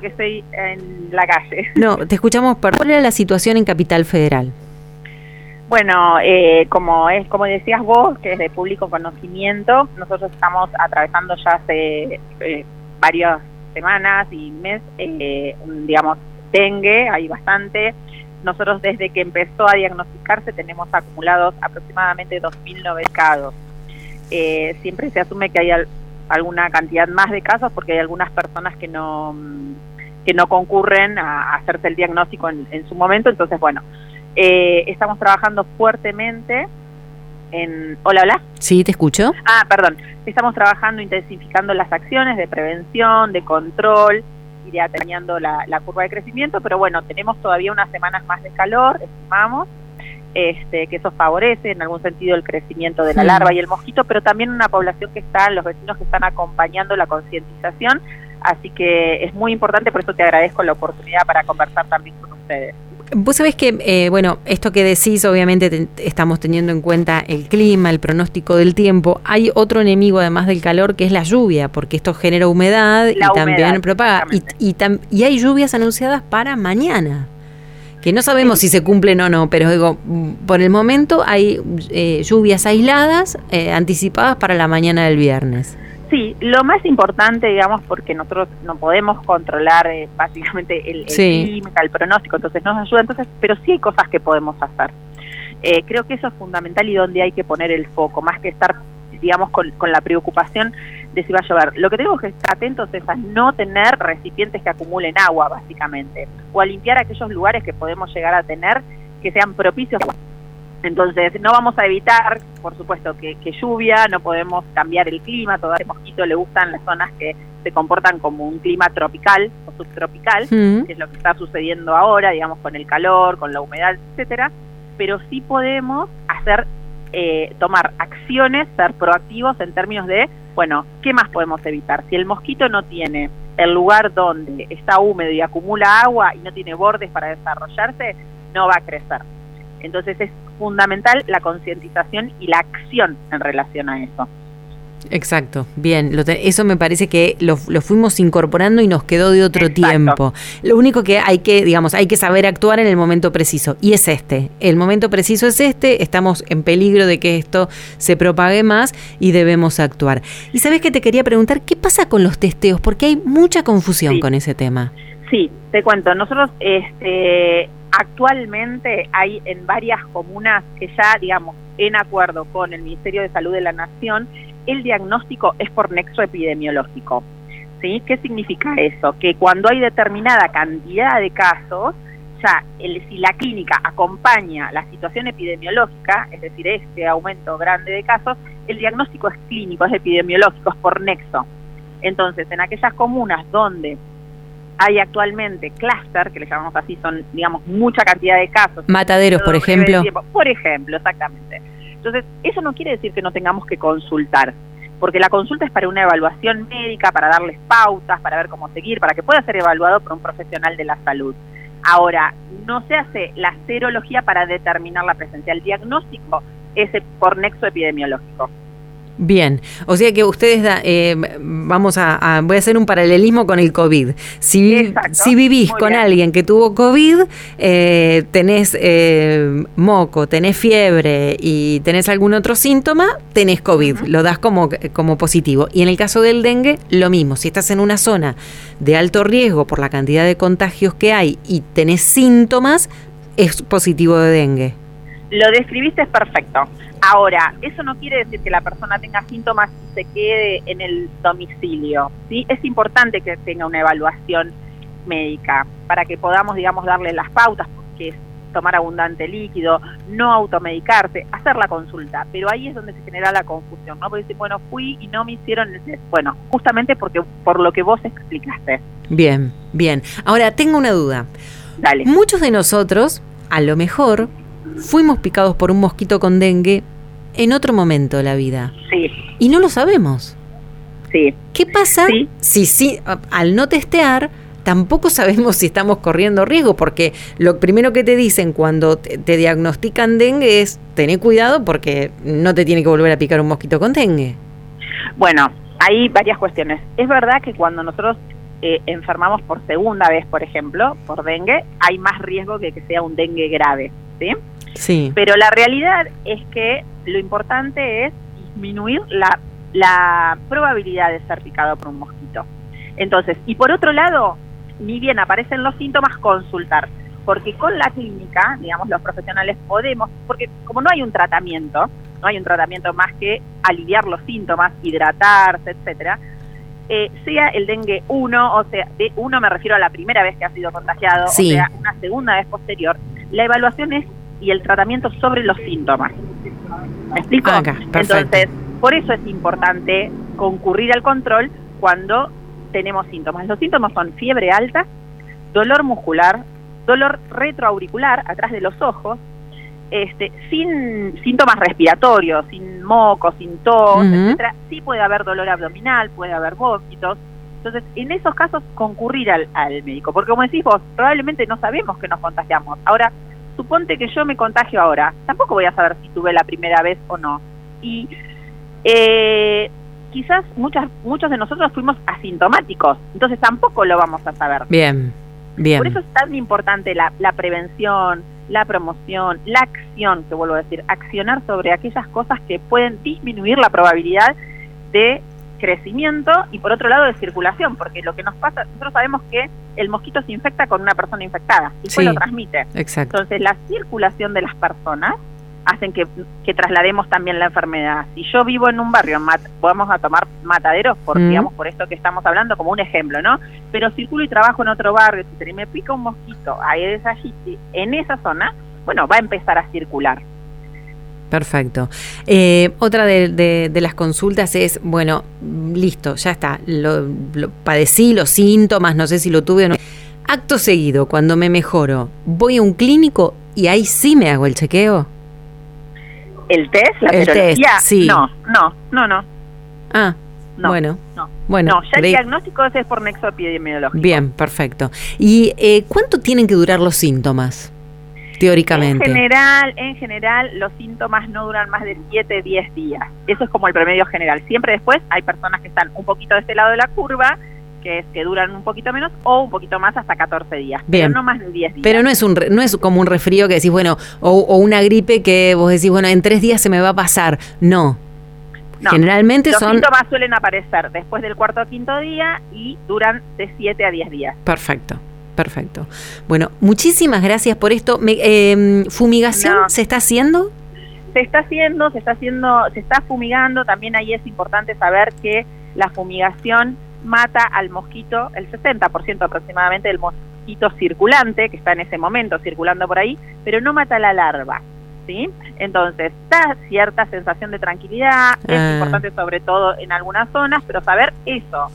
porque estoy en la calle. No, te escuchamos. ¿Cuál era la situación en Capital Federal? Bueno, eh, como es como decías vos, que es de público conocimiento, nosotros estamos atravesando ya hace eh, varias semanas y mes, eh, digamos, dengue, hay bastante. Nosotros desde que empezó a diagnosticarse tenemos acumulados aproximadamente 2.000 casos. Eh, siempre se asume que hay alguna cantidad más de casos porque hay algunas personas que no que no concurren a, hacerse el diagnóstico en, su momento. Entonces, bueno, eh, estamos trabajando fuertemente en... Hola, hola. Sí, te escucho. Ah, perdón. Estamos trabajando, intensificando las acciones de prevención, de control, iría teniendo la, curva de crecimiento, pero bueno, tenemos todavía unas semanas más de calor, estimamos, este, que eso favorece en algún sentido el crecimiento de la larva y el mosquito, pero también una población que está, los vecinos que están acompañando la concientización, así que es muy importante, por eso te agradezco la oportunidad para conversar también con ustedes. Vos sabés que, eh, bueno, esto que decís, obviamente estamos teniendo en cuenta el clima, el pronóstico del tiempo. Hay otro enemigo además del calor que es la lluvia, porque esto genera humedad y también propaga. Y, y, hay lluvias anunciadas para mañana, que no sabemos si se cumplen o no, pero digo, por el momento hay eh, lluvias aisladas eh, anticipadas para la mañana del viernes. Sí, lo más importante, digamos, porque nosotros no podemos controlar eh, básicamente el, clima, el pronóstico, entonces nos ayuda, entonces, pero sí hay cosas que podemos hacer. Eh, creo que eso es fundamental y donde hay que poner el foco, más que estar, digamos, con, la preocupación de si va a llover. Lo que tenemos que estar atentos es a no tener recipientes que acumulen agua, básicamente, o a limpiar aquellos lugares que podemos llegar a tener que sean propicios entonces, no vamos a evitar, por supuesto, que, lluvia, no podemos cambiar el clima, todo ese mosquito le gustan las zonas que se comportan como un clima tropical o subtropical, mm. que es lo que está sucediendo ahora, digamos, con el calor, con la humedad, etcétera, pero sí podemos hacer, eh, tomar acciones, ser proactivos en términos de, bueno, ¿qué más podemos evitar? Si el mosquito no tiene el lugar donde está húmedo y acumula agua y no tiene bordes para desarrollarse, no va a crecer. Entonces es fundamental la concientización y la acción en relación a eso. Exacto, bien, eso me parece que lo, fuimos incorporando y nos quedó de otro tiempo. Lo único que hay que, digamos, hay que saber actuar en el momento preciso y es este. El momento preciso es este, estamos en peligro de que esto se propague más y debemos actuar. Y sabes que te quería preguntar, ¿qué pasa con los testeos? Porque hay mucha confusión con ese tema. Sí, te cuento, nosotros este, Actualmente hay en varias comunas que ya, digamos, en acuerdo con el Ministerio de Salud de la Nación, el diagnóstico es por nexo epidemiológico. ¿Sí? ¿Qué significa eso? Que cuando hay determinada cantidad de casos, ya el, si la clínica acompaña la situación epidemiológica, es decir, este aumento grande de casos, el diagnóstico es clínico, es epidemiológico, es por nexo. Entonces, en aquellas comunas donde hay actualmente clúster, que le llamamos así, son, digamos, mucha cantidad de casos. Mataderos, por ejemplo. Por ejemplo, exactamente. Entonces, eso no quiere decir que no tengamos que consultar, porque la consulta es para una evaluación médica, para darles pautas, para ver cómo seguir, para que pueda ser evaluado por un profesional de la salud. Ahora, no se hace la serología para determinar la presencia. El diagnóstico es por nexo epidemiológico. Bien, o sea que ustedes, eh, vamos a, voy a hacer un paralelismo con el COVID. Si, si vivís con alguien que tuvo COVID, eh, tenés eh, moco, tenés fiebre y tenés algún otro síntoma, tenés COVID, lo das como, como positivo. Y en el caso del dengue, lo mismo, si estás en una zona de alto riesgo por la cantidad de contagios que hay y tenés síntomas, es positivo de dengue. Lo describiste perfecto. Ahora, eso no quiere decir que la persona tenga síntomas y se quede en el domicilio. ¿sí? Es importante que tenga una evaluación médica para que podamos, digamos, darle las pautas, que es tomar abundante líquido, no automedicarse, hacer la consulta. Pero ahí es donde se genera la confusión, ¿no? Porque dicen, bueno, fui y no me hicieron el test. Bueno, justamente porque por lo que vos explicaste. Bien, bien. Ahora, tengo una duda. Dale. Muchos de nosotros, a lo mejor, fuimos picados por un mosquito con dengue en otro momento de la vida. Sí. Y no lo sabemos. Sí. ¿Qué pasa si, si al no testear tampoco sabemos si estamos corriendo riesgo? Porque lo primero que te dicen cuando te, te diagnostican dengue es tener cuidado porque no te tiene que volver a picar un mosquito con dengue. Bueno, hay varias cuestiones. Es verdad que cuando nosotros eh, enfermamos por segunda vez, por ejemplo, por dengue, hay más riesgo de que sea un dengue grave, ¿sí? Sí. Pero la realidad es que lo importante es disminuir la, la probabilidad de ser picado por un mosquito. Entonces, y por otro lado, ni bien aparecen los síntomas, consultar. Porque con la clínica, digamos, los profesionales podemos, porque como no hay un tratamiento, no hay un tratamiento más que aliviar los síntomas, hidratarse, etcétera, eh, sea el dengue 1, o sea, de 1 me refiero a la primera vez que ha sido contagiado, o sea, una segunda vez posterior, la evaluación es y el tratamiento sobre los síntomas. ¿Me explico? Entonces, por eso es importante concurrir al control cuando tenemos síntomas. Los síntomas son fiebre alta, dolor muscular, dolor retroauricular atrás de los ojos, este, sin síntomas respiratorios, sin moco, sin tos, etcétera, sí puede haber dolor abdominal, puede haber vómitos. Entonces, en esos casos, concurrir al, al médico, porque como decís vos, probablemente no sabemos que nos contagiamos. Ahora, suponte que yo me contagio ahora, tampoco voy a saber si tuve la primera vez o no. Y eh, quizás muchas, muchos de nosotros fuimos asintomáticos, entonces tampoco lo vamos a saber. Bien, bien. Por eso es tan importante la, la prevención, la promoción, la acción, que vuelvo a decir, accionar sobre aquellas cosas que pueden disminuir la probabilidad de crecimiento y por otro lado de circulación, porque lo que nos pasa, nosotros sabemos que el mosquito se infecta con una persona infectada y después lo transmite. Exacto. Entonces la circulación de las personas hacen que, traslademos también la enfermedad. Si yo vivo en un barrio, podemos a tomar mataderos, por, mm. digamos, por esto que estamos hablando, como un ejemplo, ¿no? Pero circulo y trabajo en otro barrio, si me pica un mosquito ahí es allí, en esa zona, bueno, va a empezar a circular. Perfecto. Eh, otra de, las consultas es, bueno, listo, ya está, lo, padecí los síntomas, no sé si lo tuve o no. Acto seguido, cuando me mejoro, voy a un clínico y ahí sí me hago el chequeo el test, la el sí. No, no, no, no. Ah, bueno. No. Bueno, no, ya el diagnóstico es por nexo epidemiológico. Bien, perfecto. ¿Y eh, cuánto tienen que durar los síntomas? Teóricamente. En general, en general, los síntomas no duran más de 7, 10 días. Eso es como el promedio general. Siempre después hay personas que están un poquito de este lado de la curva que es que duran un poquito menos o un poquito más hasta 14 días, Bien. pero no más de 10 días. Pero no es un no es como un resfrío que decís, bueno, o, una gripe que vos decís, bueno, en tres días se me va a pasar. No. Generalmente los son... síntomas suelen aparecer después del cuarto o quinto día y duran de 7 a 10 días. Perfecto. Perfecto. Bueno, muchísimas gracias por esto. Em, ¿Fumigación se está haciendo? Se está haciendo, se está haciendo, se está fumigando. También ahí es importante saber que la fumigación mata al mosquito, el 60% aproximadamente del mosquito circulante, que está en ese momento circulando por ahí, pero no mata la larva. ¿Sí? Entonces, da cierta sensación de tranquilidad, es ah. importante sobre todo en algunas zonas, pero saber eso.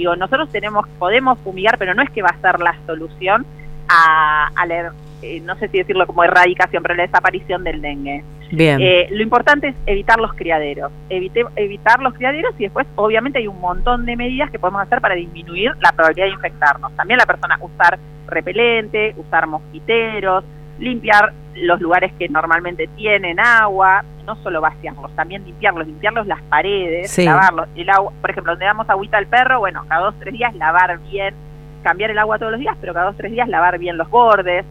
Digo, nosotros tenemos, podemos fumigar, pero no es que va a ser la solución a, a la, eh, no sé si decirlo como erradicación, pero la desaparición del dengue. Bien. Eh, lo importante es evitar los criaderos, Evite, evitar los criaderos y después obviamente hay un montón de medidas que podemos hacer para disminuir la probabilidad de infectarnos. También la persona usar repelente, usar mosquiteros, limpiar los lugares que normalmente tienen agua, no solo vaciarlos, también limpiarlos, limpiarlos las paredes, lavarlos, el agua, por ejemplo, donde damos agüita al perro, bueno, cada dos tres días lavar bien, cambiar el agua todos los días, pero cada dos tres días lavar bien los bordes,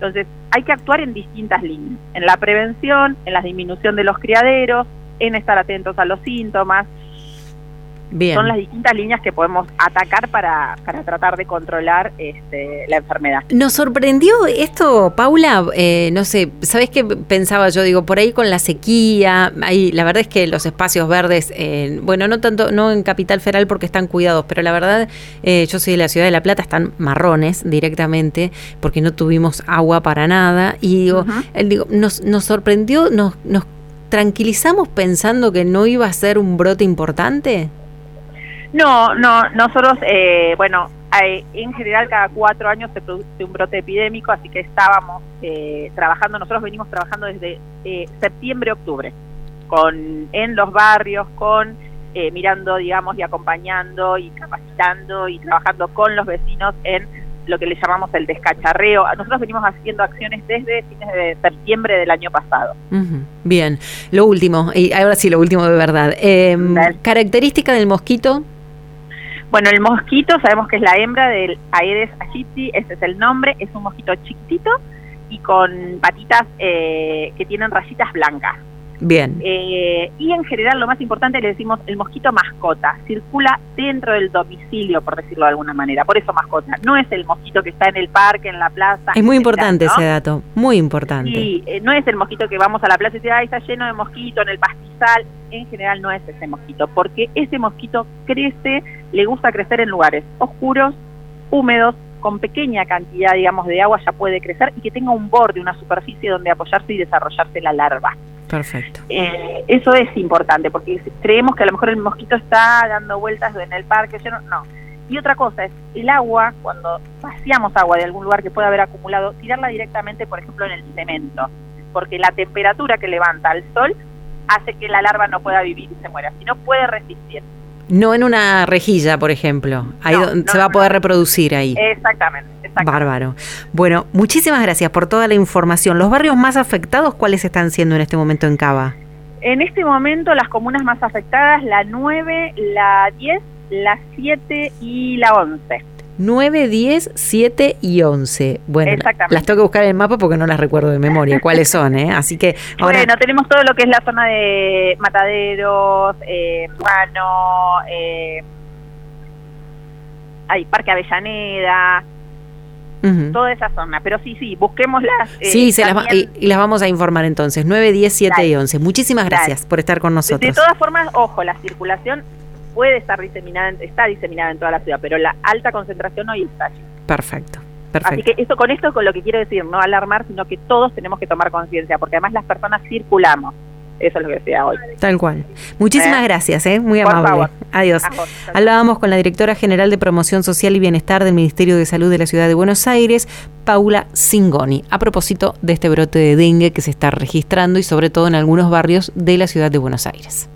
entonces, hay que actuar en distintas líneas, en la prevención, en la disminución de los criaderos, en estar atentos a los síntomas, son las distintas líneas que podemos atacar para, para tratar de controlar este, la enfermedad. ¿Nos sorprendió esto, Paula? Eh, no sé, ¿sabes qué pensaba yo? Digo, por ahí con la sequía, ahí, la verdad es que los espacios verdes, eh, bueno, no tanto, no en Capital Federal porque están cuidados, pero la verdad, eh, yo soy de la ciudad de La Plata, están marrones directamente porque no tuvimos agua para nada. Y digo, digo nos, nos sorprendió, nos, nos tranquilizamos pensando que no iba a ser un brote importante. No, no, nosotros, eh, bueno, en general cada cuatro años se produce un brote epidémico, así que estábamos eh, trabajando, nosotros venimos trabajando desde eh, septiembre-octubre, con en los barrios, con mirando, digamos, y acompañando y capacitando y trabajando con los vecinos en lo que le llamamos el descacharreo. Nosotros venimos haciendo acciones desde fines de septiembre del año pasado. Bien, lo último, y ahora sí, lo último de verdad. Eh, ¿Característica del mosquito? Bueno, el mosquito sabemos que es la hembra del Aedes aegypti, ese es el nombre, es un mosquito chiquitito y con patitas eh, que tienen rayitas blancas. Bien. Eh, y en general lo más importante le decimos el mosquito mascota, circula dentro del domicilio, por decirlo de alguna manera, por eso mascota, no es el mosquito que está en el parque, en la plaza. Es muy importante ese dato, muy importante. Sí, eh, no es el mosquito que vamos a la plaza y dice, ay, está lleno de mosquito en el pastizal, en general no es ese mosquito, porque ese mosquito crece, le gusta crecer en lugares oscuros, húmedos, con pequeña cantidad, digamos, de agua ya puede crecer y que tenga un borde, una superficie donde apoyarse y desarrollarse la larva. Perfecto. Eh, eso es importante, porque creemos que a lo mejor el mosquito está dando vueltas en el parque, no, no. Y otra cosa es, el agua, cuando vaciamos agua de algún lugar que pueda haber acumulado, tirarla directamente, por ejemplo, en el cemento, porque la temperatura que levanta el sol hace que la larva no pueda vivir y se muera, si no puede resistir. No en una rejilla, por ejemplo. Ahí se va a poder reproducir ahí. Exactamente, Bárbaro. Bueno, muchísimas gracias por toda la información. ¿Los barrios más afectados cuáles están siendo en este momento en Cava? En este momento las comunas más afectadas, la 9, la 10, la 7 y la 11. 9, 10, 7 y 11. Bueno, las tengo que buscar en el mapa porque no las recuerdo de memoria cuáles son, ¿eh? Así que ahora... Bueno, tenemos todo lo que es la zona de Mataderos, eh, eh, hay Parque Avellaneda, toda esa zona. Pero sí, sí, busquémoslas. Eh, sí, se las y, las vamos a informar entonces, 9, 10, 7 y 11. Muchísimas gracias por estar con nosotros. De todas formas, ojo, la circulación puede estar diseminada, está diseminada en toda la ciudad, pero la alta concentración hoy está allí. Perfecto. Perfecto. Así que eso con esto con lo que quiero decir, no alarmar, sino que todos tenemos que tomar conciencia, porque además las personas circulamos. Eso es lo que decía hoy. Tal cual. Muchísimas ¿Eh? gracias, ¿eh? muy amable. Adiós. Hablábamos con la directora general de Promoción Social y Bienestar del Ministerio de Salud de la Ciudad de Buenos Aires, Paula Singoni, a propósito de este brote de dengue que se está registrando y sobre todo en algunos barrios de la Ciudad de Buenos Aires.